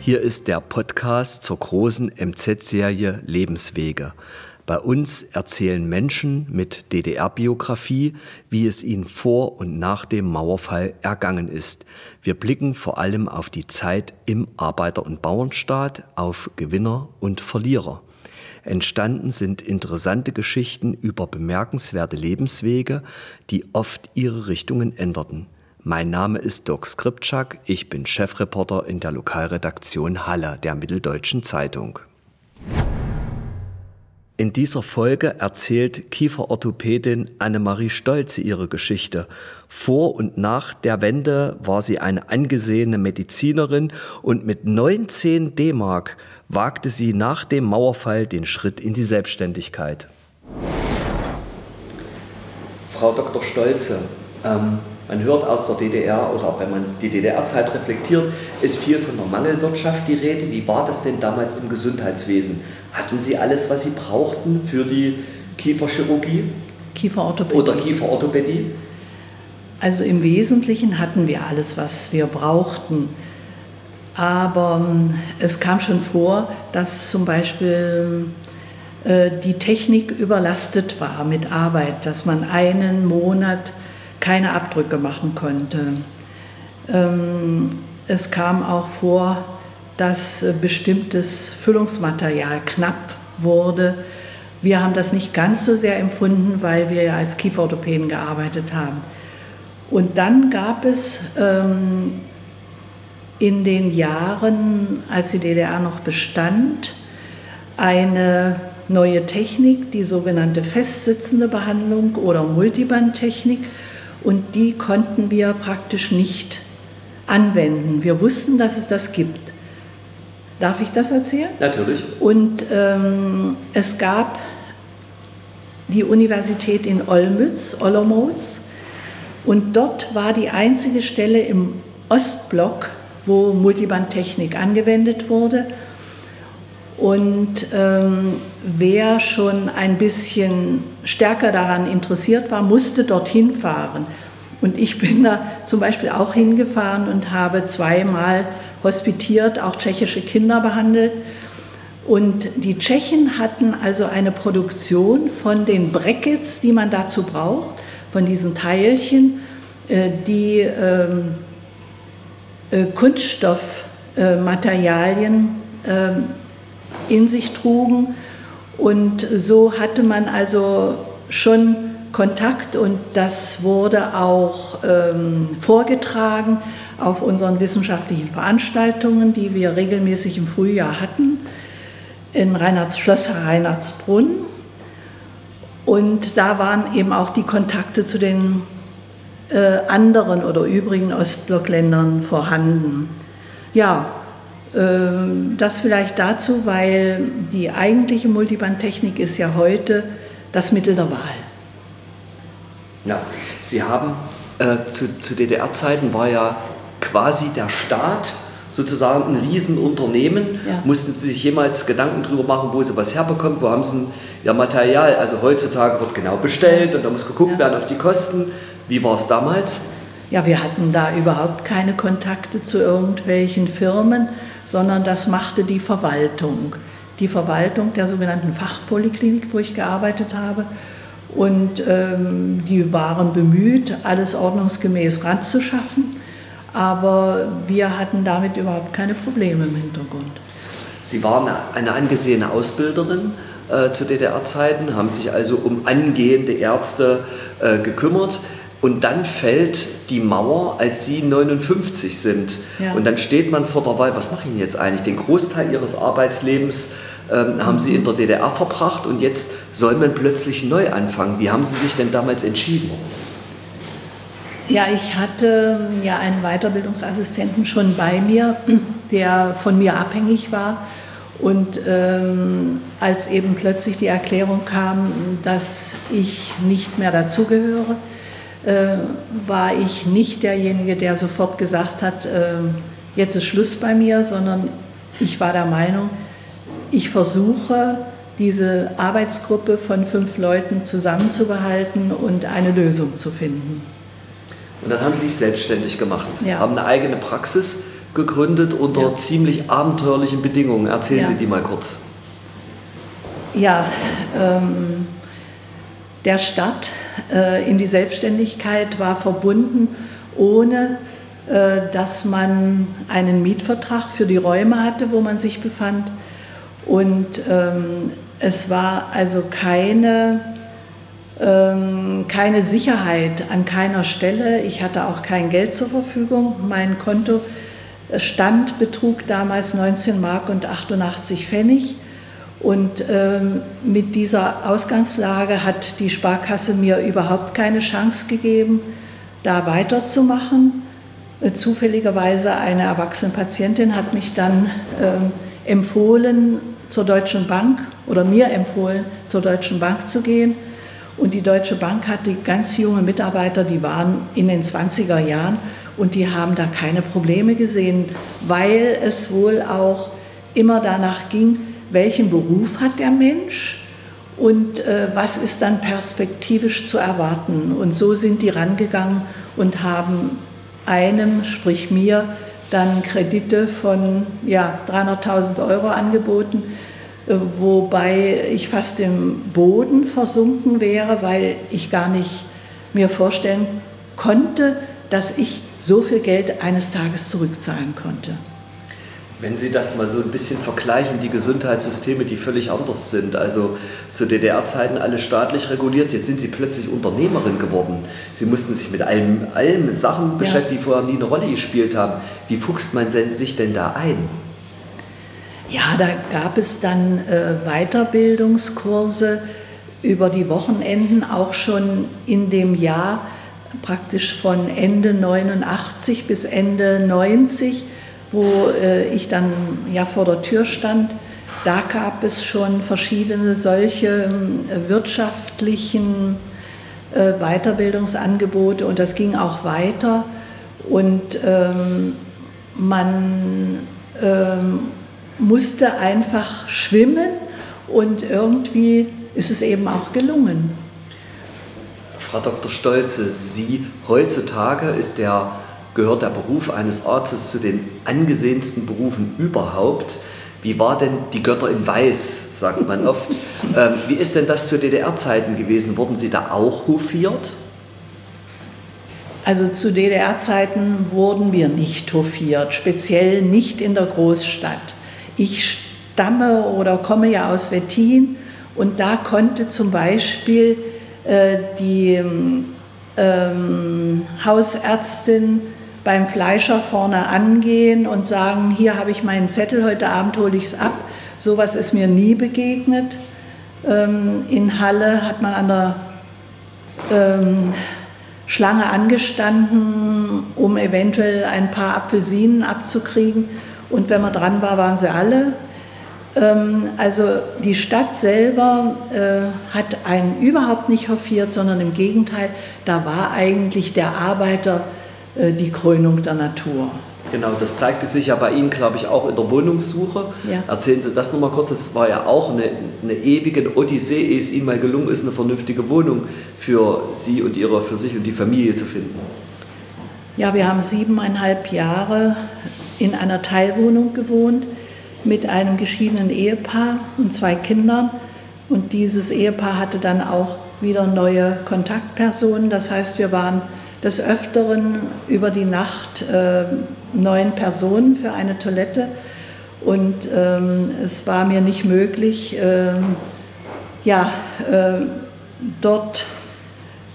Hier ist der Podcast zur großen MZ-Serie Lebenswege. Bei uns erzählen Menschen mit DDR-Biografie, wie es ihnen vor und nach dem Mauerfall ergangen ist. Wir blicken vor allem auf die Zeit im Arbeiter- und Bauernstaat, auf Gewinner und Verlierer. Entstanden sind interessante Geschichten über bemerkenswerte Lebenswege, die oft ihre Richtungen änderten. Mein Name ist Dirk Skripczak, ich bin Chefreporter in der Lokalredaktion Halle der Mitteldeutschen Zeitung. In dieser Folge erzählt Kieferorthopädin Annemarie Stolze ihre Geschichte. Vor und nach der Wende war sie eine angesehene Medizinerin und mit 19 D-Mark wagte sie nach dem Mauerfall den Schritt in die Selbstständigkeit. Frau Dr. Stolze, ähm, man hört aus der DDR, oder auch wenn man die DDR-Zeit reflektiert, ist viel von der Mangelwirtschaft die Rede. Wie war das denn damals im Gesundheitswesen? Hatten Sie alles, was Sie brauchten für die Kieferchirurgie? Kieferorthopädie. Oder Kieferorthopädie? Also im Wesentlichen hatten wir alles, was wir brauchten. Aber ähm, es kam schon vor, dass zum Beispiel äh, die Technik überlastet war mit Arbeit, dass man einen Monat keine Abdrücke machen konnte. Ähm, es kam auch vor, dass äh, bestimmtes Füllungsmaterial knapp wurde. Wir haben das nicht ganz so sehr empfunden, weil wir ja als Kieferorthopäden gearbeitet haben. Und dann gab es ähm, in den Jahren, als die DDR noch bestand, eine neue Technik, die sogenannte festsitzende Behandlung oder Multibandtechnik und die konnten wir praktisch nicht anwenden. Wir wussten, dass es das gibt. Darf ich das erzählen? Natürlich. Und ähm, es gab die Universität in Olmütz, Olomouc, und dort war die einzige Stelle im Ostblock, wo Multibandtechnik angewendet wurde. Und ähm, wer schon ein bisschen stärker daran interessiert war, musste dorthin fahren. Und ich bin da zum Beispiel auch hingefahren und habe zweimal hospitiert, auch tschechische Kinder behandelt. Und die Tschechen hatten also eine Produktion von den Brackets, die man dazu braucht, von diesen Teilchen, äh, die ähm, äh, Kunststoffmaterialien ähm, in sich trugen. Und so hatte man also schon Kontakt und das wurde auch ähm, vorgetragen auf unseren wissenschaftlichen Veranstaltungen, die wir regelmäßig im Frühjahr hatten, in Reinhards, Schloss Reinhardsbrunn. Und da waren eben auch die Kontakte zu den äh, anderen oder übrigen Ostblockländern vorhanden. Ja, das vielleicht dazu, weil die eigentliche Multibandtechnik ist ja heute das Mittel der Wahl. Ja, Sie haben äh, zu, zu DDR-Zeiten war ja quasi der Staat sozusagen ein Riesenunternehmen. Ja. Mussten Sie sich jemals Gedanken darüber machen, wo Sie was herbekommen, wo haben Sie Ihr Material? Also heutzutage wird genau bestellt und da muss geguckt ja. werden auf die Kosten. Wie war es damals? Ja, wir hatten da überhaupt keine Kontakte zu irgendwelchen Firmen, sondern das machte die Verwaltung. Die Verwaltung der sogenannten Fachpoliklinik, wo ich gearbeitet habe. Und ähm, die waren bemüht, alles ordnungsgemäß ranzuschaffen. Aber wir hatten damit überhaupt keine Probleme im Hintergrund. Sie waren eine angesehene Ausbilderin äh, zu DDR-Zeiten, haben sich also um angehende Ärzte äh, gekümmert. Und dann fällt die Mauer, als Sie 59 sind. Ja. Und dann steht man vor der Wahl, was mache ich denn jetzt eigentlich? Den Großteil Ihres Arbeitslebens ähm, haben Sie in der DDR verbracht und jetzt soll man plötzlich neu anfangen. Wie haben Sie sich denn damals entschieden? Ja, ich hatte ähm, ja einen Weiterbildungsassistenten schon bei mir, der von mir abhängig war. Und ähm, als eben plötzlich die Erklärung kam, dass ich nicht mehr dazugehöre, war ich nicht derjenige, der sofort gesagt hat, äh, jetzt ist Schluss bei mir, sondern ich war der Meinung, ich versuche, diese Arbeitsgruppe von fünf Leuten zusammenzubehalten und eine Lösung zu finden. Und dann haben Sie sich selbstständig gemacht, ja. haben eine eigene Praxis gegründet unter ja. ziemlich abenteuerlichen Bedingungen. Erzählen ja. Sie die mal kurz. Ja, ähm, der Start äh, in die Selbstständigkeit war verbunden, ohne äh, dass man einen Mietvertrag für die Räume hatte, wo man sich befand. Und ähm, es war also keine, ähm, keine Sicherheit an keiner Stelle. Ich hatte auch kein Geld zur Verfügung. Mein Kontostand betrug damals 19 Mark und 88 Pfennig. Und ähm, mit dieser Ausgangslage hat die Sparkasse mir überhaupt keine Chance gegeben, da weiterzumachen. Äh, zufälligerweise eine erwachsene Patientin hat mich dann ähm, empfohlen, zur Deutschen Bank oder mir empfohlen, zur Deutschen Bank zu gehen. Und die Deutsche Bank hat die ganz junge Mitarbeiter, die waren in den 20er Jahren und die haben da keine Probleme gesehen, weil es wohl auch immer danach ging, welchen Beruf hat der Mensch und äh, was ist dann perspektivisch zu erwarten. Und so sind die rangegangen und haben einem, sprich mir, dann Kredite von ja, 300.000 Euro angeboten, äh, wobei ich fast im Boden versunken wäre, weil ich gar nicht mir vorstellen konnte, dass ich so viel Geld eines Tages zurückzahlen konnte. Wenn Sie das mal so ein bisschen vergleichen, die Gesundheitssysteme, die völlig anders sind, also zu DDR-Zeiten alles staatlich reguliert, jetzt sind Sie plötzlich Unternehmerin geworden. Sie mussten sich mit allem, allem Sachen ja. beschäftigen, die vorher nie eine Rolle gespielt haben. Wie fuchst man sich denn da ein? Ja, da gab es dann äh, Weiterbildungskurse über die Wochenenden, auch schon in dem Jahr praktisch von Ende 89 bis Ende 90 wo äh, ich dann ja vor der Tür stand. Da gab es schon verschiedene solche äh, wirtschaftlichen äh, Weiterbildungsangebote und das ging auch weiter. Und ähm, man ähm, musste einfach schwimmen und irgendwie ist es eben auch gelungen. Frau Dr. Stolze, Sie heutzutage ist der gehört der Beruf eines Arztes zu den angesehensten Berufen überhaupt. Wie war denn die Götter in Weiß, sagt man oft. ähm, wie ist denn das zu DDR-Zeiten gewesen? Wurden Sie da auch hofiert? Also zu DDR-Zeiten wurden wir nicht hofiert, speziell nicht in der Großstadt. Ich stamme oder komme ja aus Wettin und da konnte zum Beispiel äh, die ähm, Hausärztin beim Fleischer vorne angehen und sagen, hier habe ich meinen Zettel, heute Abend hole ich es ab. Sowas ist mir nie begegnet. Ähm, in Halle hat man an der ähm, Schlange angestanden, um eventuell ein paar Apfelsinen abzukriegen. Und wenn man dran war, waren sie alle. Ähm, also die Stadt selber äh, hat einen überhaupt nicht hofiert, sondern im Gegenteil, da war eigentlich der Arbeiter die Krönung der Natur. Genau, das zeigte sich ja bei Ihnen, glaube ich, auch in der Wohnungssuche. Ja. Erzählen Sie das nochmal kurz. Es war ja auch eine, eine ewige Odyssee, ehe es Ihnen mal gelungen ist, eine vernünftige Wohnung für Sie und Ihre, für sich und die Familie zu finden. Ja, wir haben siebeneinhalb Jahre in einer Teilwohnung gewohnt mit einem geschiedenen Ehepaar und zwei Kindern. Und dieses Ehepaar hatte dann auch wieder neue Kontaktpersonen. Das heißt, wir waren des Öfteren über die Nacht äh, neun Personen für eine Toilette und ähm, es war mir nicht möglich, äh, ja, äh, dort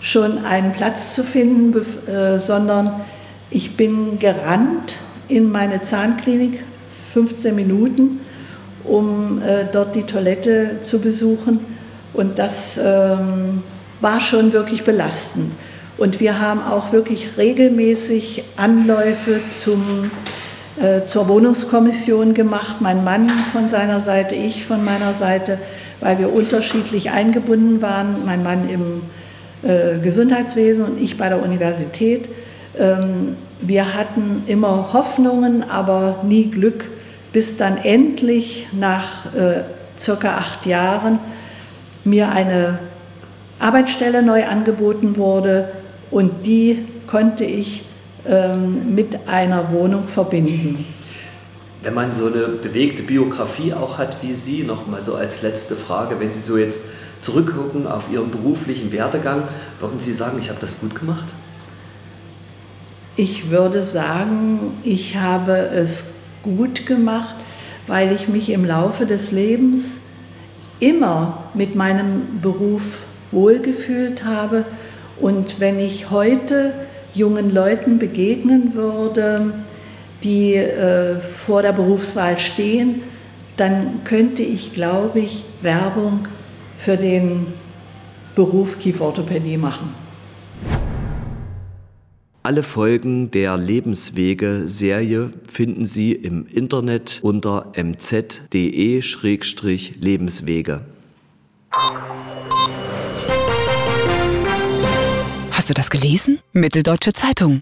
schon einen Platz zu finden, äh, sondern ich bin gerannt in meine Zahnklinik, 15 Minuten, um äh, dort die Toilette zu besuchen und das ähm, war schon wirklich belastend. Und wir haben auch wirklich regelmäßig Anläufe zum, äh, zur Wohnungskommission gemacht. Mein Mann von seiner Seite, ich von meiner Seite, weil wir unterschiedlich eingebunden waren. Mein Mann im äh, Gesundheitswesen und ich bei der Universität. Ähm, wir hatten immer Hoffnungen, aber nie Glück, bis dann endlich nach äh, circa acht Jahren mir eine Arbeitsstelle neu angeboten wurde, und die konnte ich ähm, mit einer Wohnung verbinden. Wenn man so eine bewegte Biografie auch hat wie Sie, noch mal so als letzte Frage, wenn Sie so jetzt zurückgucken auf Ihren beruflichen Werdegang, würden Sie sagen, ich habe das gut gemacht? Ich würde sagen, ich habe es gut gemacht, weil ich mich im Laufe des Lebens immer mit meinem Beruf wohlgefühlt habe. Und wenn ich heute jungen Leuten begegnen würde, die äh, vor der Berufswahl stehen, dann könnte ich, glaube ich, Werbung für den Beruf Kieferorthopädie machen. Alle Folgen der Lebenswege-Serie finden Sie im Internet unter mz.de-lebenswege. Hast du das gelesen? Mitteldeutsche Zeitung.